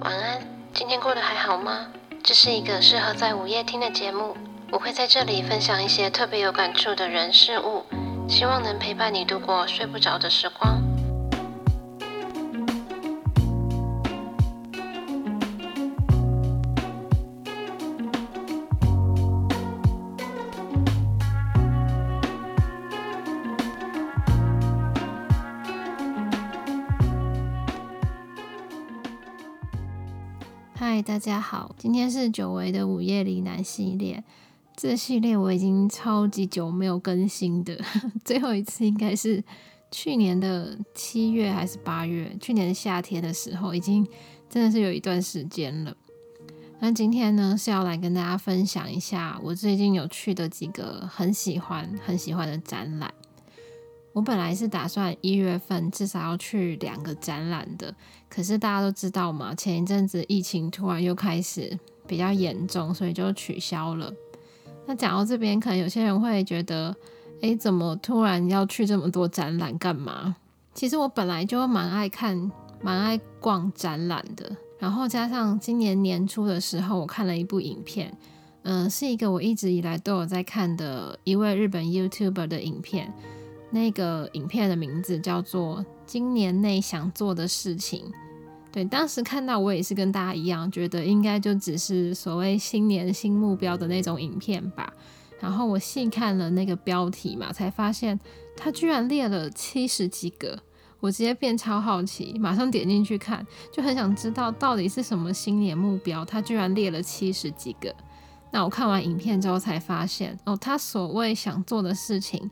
晚安，今天过得还好吗？这是一个适合在午夜听的节目，我会在这里分享一些特别有感触的人事物，希望能陪伴你度过睡不着的时光。大家好，今天是久违的午夜里男系列。这系列我已经超级久没有更新的，最后一次应该是去年的七月还是八月？去年夏天的时候，已经真的是有一段时间了。那今天呢是要来跟大家分享一下我最近有去的几个很喜欢、很喜欢的展览。我本来是打算一月份至少要去两个展览的，可是大家都知道嘛，前一阵子疫情突然又开始比较严重，所以就取消了。那讲到这边，可能有些人会觉得，诶，怎么突然要去这么多展览干嘛？其实我本来就蛮爱看、蛮爱逛展览的，然后加上今年年初的时候，我看了一部影片，嗯，是一个我一直以来都有在看的一位日本 YouTuber 的影片。那个影片的名字叫做《今年内想做的事情》。对，当时看到我也是跟大家一样，觉得应该就只是所谓新年新目标的那种影片吧。然后我细看了那个标题嘛，才发现他居然列了七十几个，我直接变超好奇，马上点进去看，就很想知道到底是什么新年目标，他居然列了七十几个。那我看完影片之后才发现，哦，他所谓想做的事情。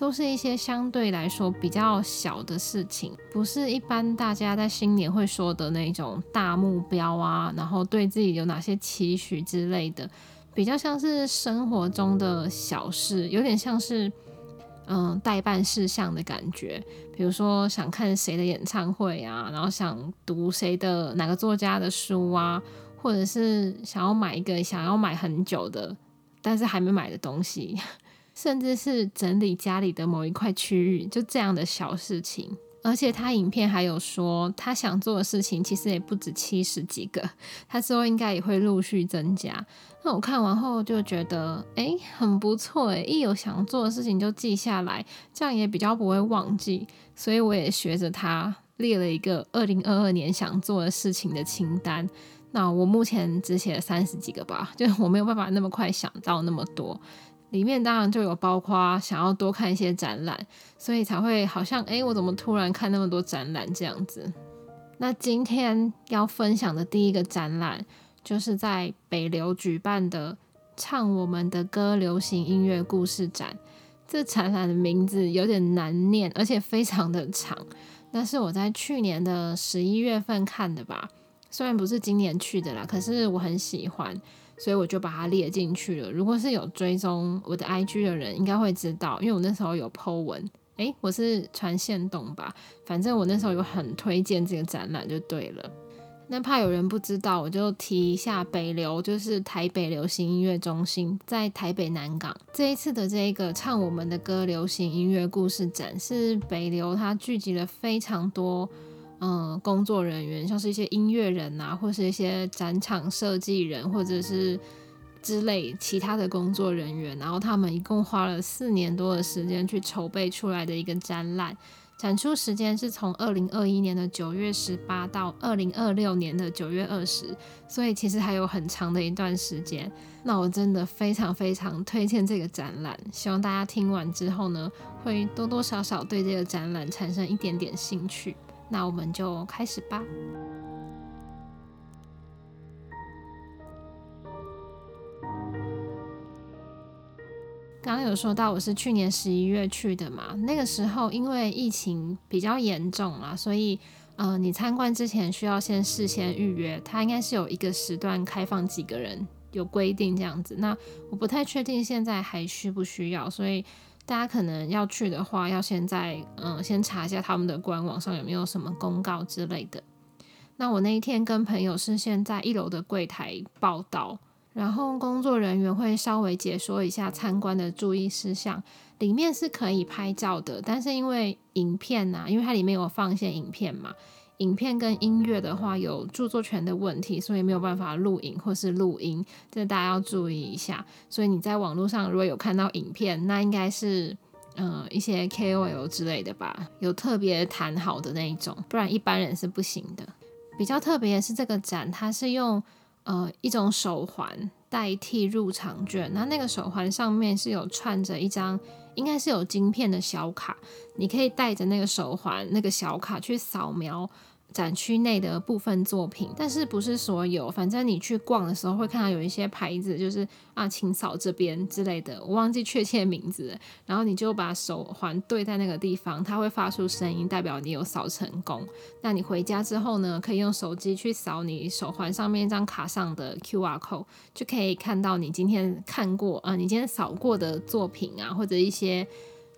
都是一些相对来说比较小的事情，不是一般大家在新年会说的那种大目标啊，然后对自己有哪些期许之类的，比较像是生活中的小事，有点像是嗯代办事项的感觉。比如说想看谁的演唱会啊，然后想读谁的哪个作家的书啊，或者是想要买一个想要买很久的，但是还没买的东西。甚至是整理家里的某一块区域，就这样的小事情。而且他影片还有说，他想做的事情其实也不止七十几个，他之后应该也会陆续增加。那我看完后就觉得，哎，很不错诶，一有想做的事情就记下来，这样也比较不会忘记。所以我也学着他列了一个二零二二年想做的事情的清单。那我目前只写了三十几个吧，就我没有办法那么快想到那么多。里面当然就有包括想要多看一些展览，所以才会好像哎，我怎么突然看那么多展览这样子？那今天要分享的第一个展览，就是在北流举办的“唱我们的歌”流行音乐故事展。这展览的名字有点难念，而且非常的长。那是我在去年的十一月份看的吧，虽然不是今年去的啦，可是我很喜欢。所以我就把它列进去了。如果是有追踪我的 IG 的人，应该会知道，因为我那时候有 po 文，诶，我是传线动吧，反正我那时候有很推荐这个展览就对了。那怕有人不知道，我就提一下北流，就是台北流行音乐中心，在台北南港。这一次的这个唱我们的歌流行音乐故事展，是北流它聚集了非常多。嗯，工作人员像是一些音乐人啊，或是一些展场设计人，或者是之类其他的工作人员，然后他们一共花了四年多的时间去筹备出来的一个展览，展出时间是从二零二一年的九月十八到二零二六年的九月二十，所以其实还有很长的一段时间。那我真的非常非常推荐这个展览，希望大家听完之后呢，会多多少少对这个展览产生一点点兴趣。那我们就开始吧。刚刚有说到我是去年十一月去的嘛，那个时候因为疫情比较严重啦，所以呃，你参观之前需要先事先预约，它应该是有一个时段开放几个人，有规定这样子。那我不太确定现在还需不需要，所以。大家可能要去的话，要先在嗯，先查一下他们的官网上有没有什么公告之类的。那我那一天跟朋友是先在一楼的柜台报到，然后工作人员会稍微解说一下参观的注意事项。里面是可以拍照的，但是因为影片呐，因为它里面有放一些影片嘛，影片跟音乐的话有著作权的问题，所以没有办法录影或是录音，这大家要注意一下。所以你在网络上如果有看到影片，那应该是嗯一些 KOL 之类的吧，有特别谈好的那一种，不然一般人是不行的。比较特别的是这个展，它是用呃一种手环代替入场券，那那个手环上面是有串着一张。应该是有晶片的小卡，你可以带着那个手环、那个小卡去扫描。展区内的部分作品，但是不是所有。反正你去逛的时候会看到有一些牌子，就是啊，请扫这边之类的，我忘记确切名字。然后你就把手环对在那个地方，它会发出声音，代表你有扫成功。那你回家之后呢，可以用手机去扫你手环上面一张卡上的 QR code，就可以看到你今天看过啊，你今天扫过的作品啊，或者一些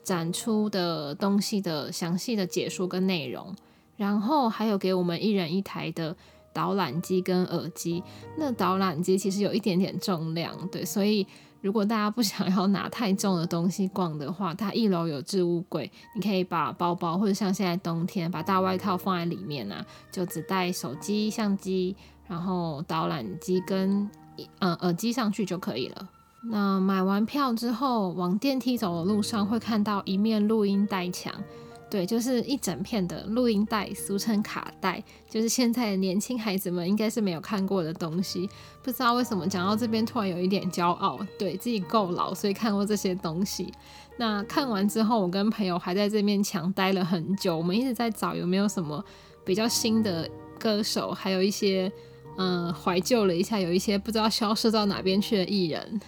展出的东西的详细的解说跟内容。然后还有给我们一人一台的导览机跟耳机，那导览机其实有一点点重量，对，所以如果大家不想要拿太重的东西逛的话，它一楼有置物柜，你可以把包包或者像现在冬天把大外套放在里面啊，就只带手机、相机，然后导览机跟嗯耳机上去就可以了。那买完票之后，往电梯走的路上会看到一面录音带墙。对，就是一整片的录音带，俗称卡带，就是现在的年轻孩子们应该是没有看过的东西。不知道为什么讲到这边突然有一点骄傲，对自己够老，所以看过这些东西。那看完之后，我跟朋友还在这面墙待了很久，我们一直在找有没有什么比较新的歌手，还有一些嗯怀旧了一下，有一些不知道消失到哪边去的艺人。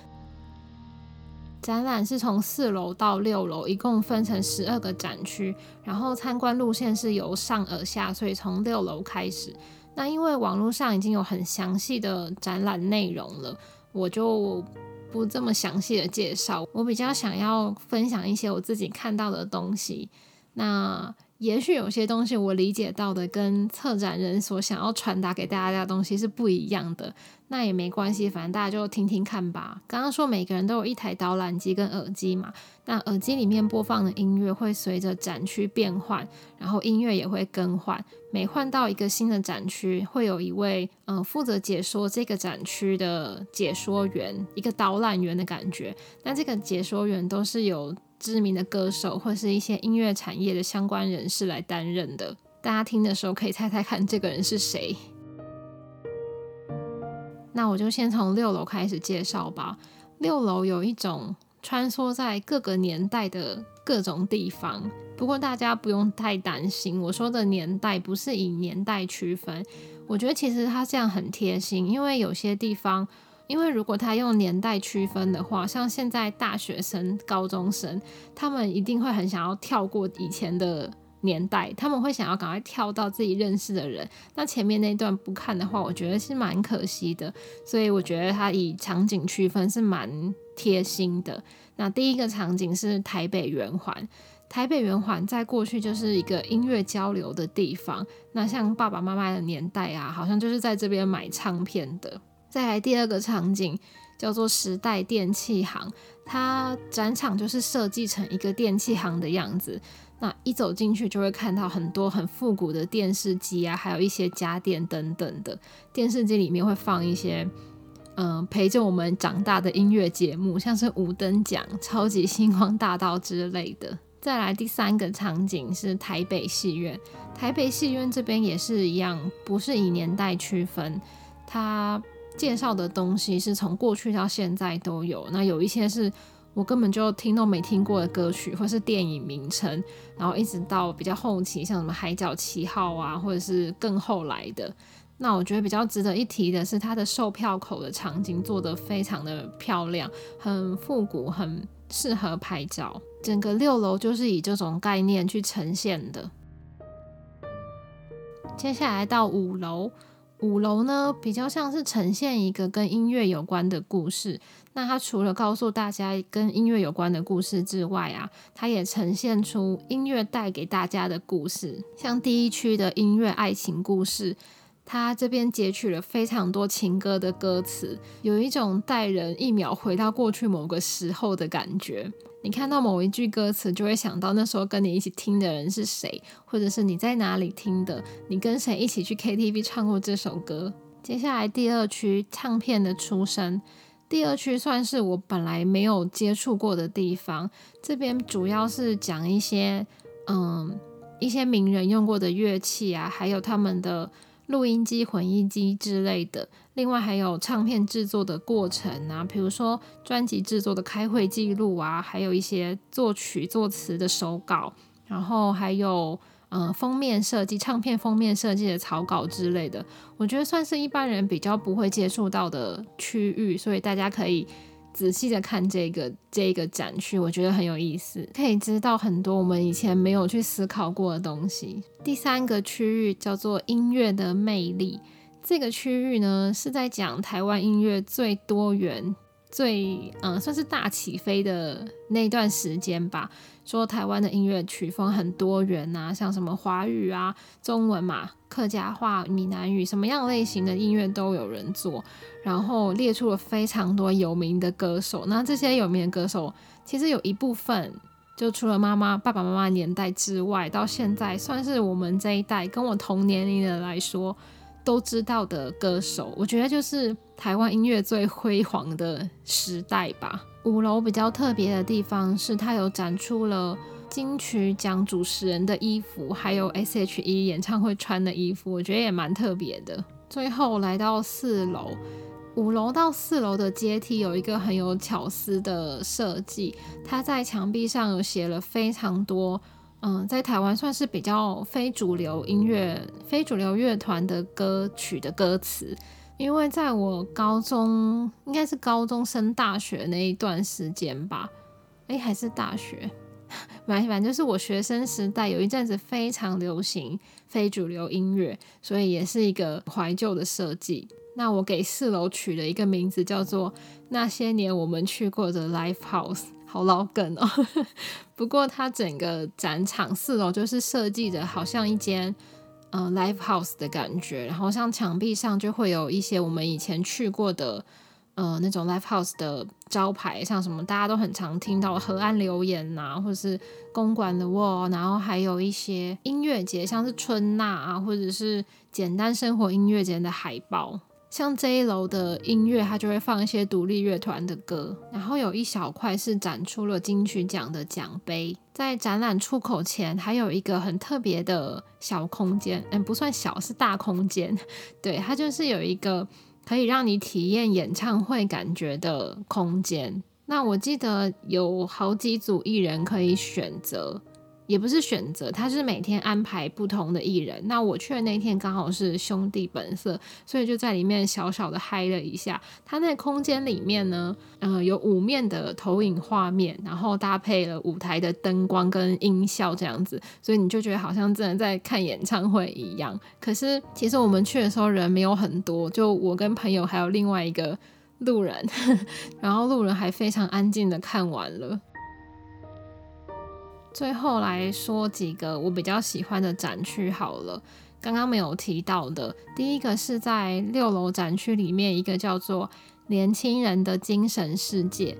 展览是从四楼到六楼，一共分成十二个展区，然后参观路线是由上而下，所以从六楼开始。那因为网络上已经有很详细的展览内容了，我就不这么详细的介绍。我比较想要分享一些我自己看到的东西。那也许有些东西我理解到的跟策展人所想要传达给大家的东西是不一样的，那也没关系，反正大家就听听看吧。刚刚说每个人都有一台导览机跟耳机嘛，那耳机里面播放的音乐会随着展区变换，然后音乐也会更换。每换到一个新的展区，会有一位嗯负责解说这个展区的解说员，一个导览员的感觉。那这个解说员都是有。知名的歌手或是一些音乐产业的相关人士来担任的，大家听的时候可以猜猜看这个人是谁。那我就先从六楼开始介绍吧。六楼有一种穿梭在各个年代的各种地方，不过大家不用太担心，我说的年代不是以年代区分。我觉得其实他这样很贴心，因为有些地方。因为如果他用年代区分的话，像现在大学生、高中生，他们一定会很想要跳过以前的年代，他们会想要赶快跳到自己认识的人。那前面那段不看的话，我觉得是蛮可惜的。所以我觉得他以场景区分是蛮贴心的。那第一个场景是台北圆环，台北圆环在过去就是一个音乐交流的地方。那像爸爸妈妈的年代啊，好像就是在这边买唱片的。再来第二个场景叫做时代电器行，它展场就是设计成一个电器行的样子。那一走进去就会看到很多很复古的电视机啊，还有一些家电等等的。电视机里面会放一些嗯陪着我们长大的音乐节目，像是五等奖、超级星光大道之类的。再来第三个场景是台北戏院，台北戏院这边也是一样，不是以年代区分，它。介绍的东西是从过去到现在都有，那有一些是我根本就听都没听过的歌曲，或是电影名称，然后一直到比较后期，像什么《海角七号》啊，或者是更后来的。那我觉得比较值得一提的是，它的售票口的场景做得非常的漂亮，很复古，很适合拍照。整个六楼就是以这种概念去呈现的。接下来到五楼。五楼呢，比较像是呈现一个跟音乐有关的故事。那它除了告诉大家跟音乐有关的故事之外啊，它也呈现出音乐带给大家的故事。像第一区的音乐爱情故事，他这边截取了非常多情歌的歌词，有一种带人一秒回到过去某个时候的感觉。你看到某一句歌词，就会想到那时候跟你一起听的人是谁，或者是你在哪里听的，你跟谁一起去 KTV 唱过这首歌。接下来第二区唱片的出身，第二区算是我本来没有接触过的地方。这边主要是讲一些，嗯，一些名人用过的乐器啊，还有他们的。录音机、混音机之类的，另外还有唱片制作的过程啊，比如说专辑制作的开会记录啊，还有一些作曲作词的手稿，然后还有嗯封面设计、唱片封面设计的草稿之类的，我觉得算是一般人比较不会接触到的区域，所以大家可以。仔细的看这个这个展区，我觉得很有意思，可以知道很多我们以前没有去思考过的东西。第三个区域叫做音乐的魅力，这个区域呢是在讲台湾音乐最多元。最嗯，算是大起飞的那段时间吧。说台湾的音乐曲风很多元啊，像什么华语啊、中文嘛、客家话、闽南语，什么样类型的音乐都有人做。然后列出了非常多有名的歌手。那这些有名的歌手，其实有一部分，就除了妈妈、爸爸妈妈年代之外，到现在算是我们这一代跟我同年龄的来说。都知道的歌手，我觉得就是台湾音乐最辉煌的时代吧。五楼比较特别的地方是，它有展出了金曲奖主持人的衣服，还有 S.H.E 演唱会穿的衣服，我觉得也蛮特别的。最后来到四楼，五楼到四楼的阶梯有一个很有巧思的设计，它在墙壁上有写了非常多。嗯，在台湾算是比较非主流音乐、非主流乐团的歌曲的歌词，因为在我高中，应该是高中升大学那一段时间吧，诶，还是大学，反正就是我学生时代有一阵子非常流行非主流音乐，所以也是一个怀旧的设计。那我给四楼取了一个名字，叫做那些年我们去过的 Live House。好老梗哦，不过它整个展场四楼就是设计的好像一间嗯 live house 的感觉，然后像墙壁上就会有一些我们以前去过的呃那种 live house 的招牌，像什么大家都很常听到河岸留言呐，或者是公馆的 wall，然后还有一些音乐节，像是春娜啊，或者是简单生活音乐节的海报。像这一楼的音乐，它就会放一些独立乐团的歌，然后有一小块是展出了金曲奖的奖杯。在展览出口前，还有一个很特别的小空间，嗯，不算小，是大空间。对，它就是有一个可以让你体验演唱会感觉的空间。那我记得有好几组艺人可以选择。也不是选择，他是每天安排不同的艺人。那我去的那天刚好是兄弟本色，所以就在里面小小的嗨了一下。他那空间里面呢，呃，有五面的投影画面，然后搭配了舞台的灯光跟音效这样子，所以你就觉得好像真的在看演唱会一样。可是其实我们去的时候人没有很多，就我跟朋友还有另外一个路人，然后路人还非常安静的看完了。最后来说几个我比较喜欢的展区好了，刚刚没有提到的，第一个是在六楼展区里面一个叫做“年轻人的精神世界”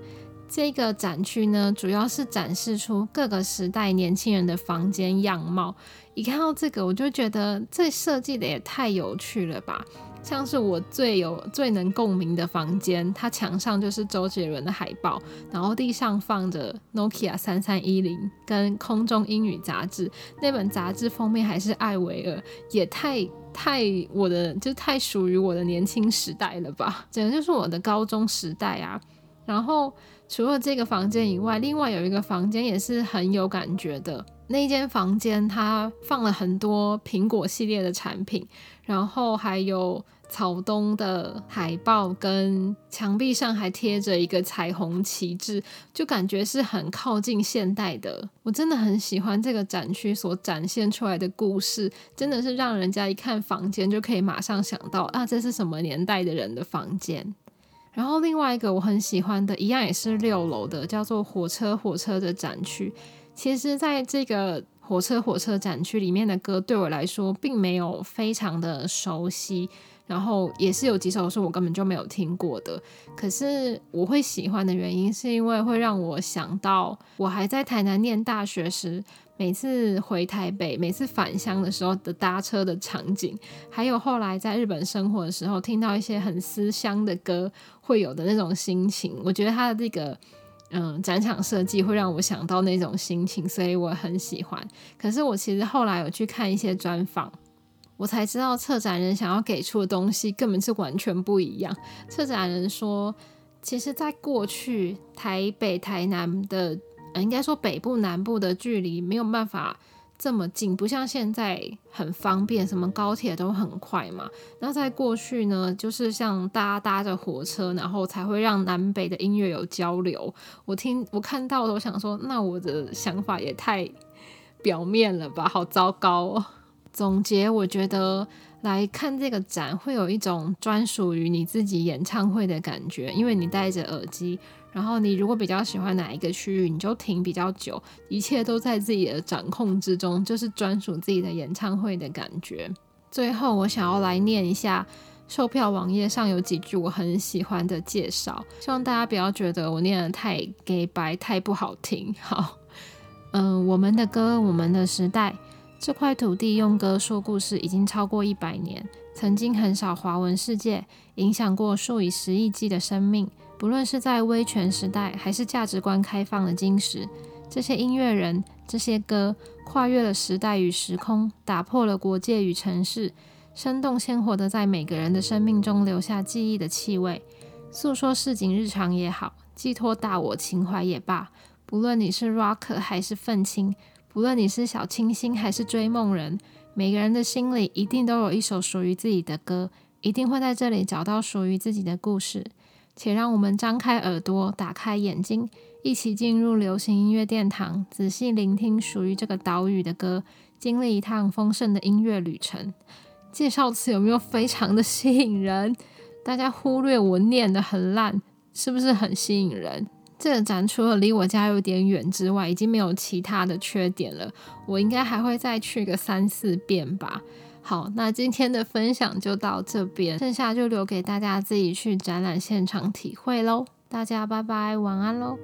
这个展区呢，主要是展示出各个时代年轻人的房间样貌。一看到这个，我就觉得这设计的也太有趣了吧！像是我最有最能共鸣的房间，它墙上就是周杰伦的海报，然后地上放着 Nokia 三三一零跟空中英语杂志，那本杂志封面还是艾薇儿，也太太我的就太属于我的年轻时代了吧，简直就是我的高中时代啊！然后除了这个房间以外，另外有一个房间也是很有感觉的，那间房间它放了很多苹果系列的产品，然后还有。草东的海报跟墙壁上还贴着一个彩虹旗帜，就感觉是很靠近现代的。我真的很喜欢这个展区所展现出来的故事，真的是让人家一看房间就可以马上想到啊，这是什么年代的人的房间。然后另外一个我很喜欢的，一样也是六楼的，叫做火车火车的展区。其实，在这个火车火车展区里面的歌，对我来说并没有非常的熟悉。然后也是有几首是我根本就没有听过的，可是我会喜欢的原因是因为会让我想到我还在台南念大学时，每次回台北、每次返乡的时候的搭车的场景，还有后来在日本生活的时候听到一些很思乡的歌会有的那种心情。我觉得他的这个嗯展场设计会让我想到那种心情，所以我很喜欢。可是我其实后来有去看一些专访。我才知道策展人想要给出的东西根本是完全不一样。策展人说，其实，在过去台北、台南的，应该说北部、南部的距离没有办法这么近，不像现在很方便，什么高铁都很快嘛。那在过去呢，就是像大家搭着火车，然后才会让南北的音乐有交流。我听我看到的，我想说，那我的想法也太表面了吧，好糟糕哦。总结，我觉得来看这个展会有一种专属于你自己演唱会的感觉，因为你戴着耳机，然后你如果比较喜欢哪一个区域，你就停比较久，一切都在自己的掌控之中，就是专属自己的演唱会的感觉。最后，我想要来念一下售票网页上有几句我很喜欢的介绍，希望大家不要觉得我念的太给白、太不好听。好，嗯，我们的歌，我们的时代。这块土地用歌说故事已经超过一百年，曾经横扫华文世界，影响过数以十亿计的生命。不论是在威权时代，还是价值观开放的今时，这些音乐人、这些歌，跨越了时代与时空，打破了国界与城市，生动鲜活的在每个人的生命中留下记忆的气味，诉说市井日常也好，寄托大我情怀也罢。不论你是 rocker 还是愤青。无论你是小清新还是追梦人，每个人的心里一定都有一首属于自己的歌，一定会在这里找到属于自己的故事。且让我们张开耳朵，打开眼睛，一起进入流行音乐殿堂，仔细聆听属于这个岛屿的歌，经历一趟丰盛的音乐旅程。介绍词有没有非常的吸引人？大家忽略我念的很烂，是不是很吸引人？这个展除了离我家有点远之外，已经没有其他的缺点了。我应该还会再去个三四遍吧。好，那今天的分享就到这边，剩下就留给大家自己去展览现场体会喽。大家拜拜，晚安喽。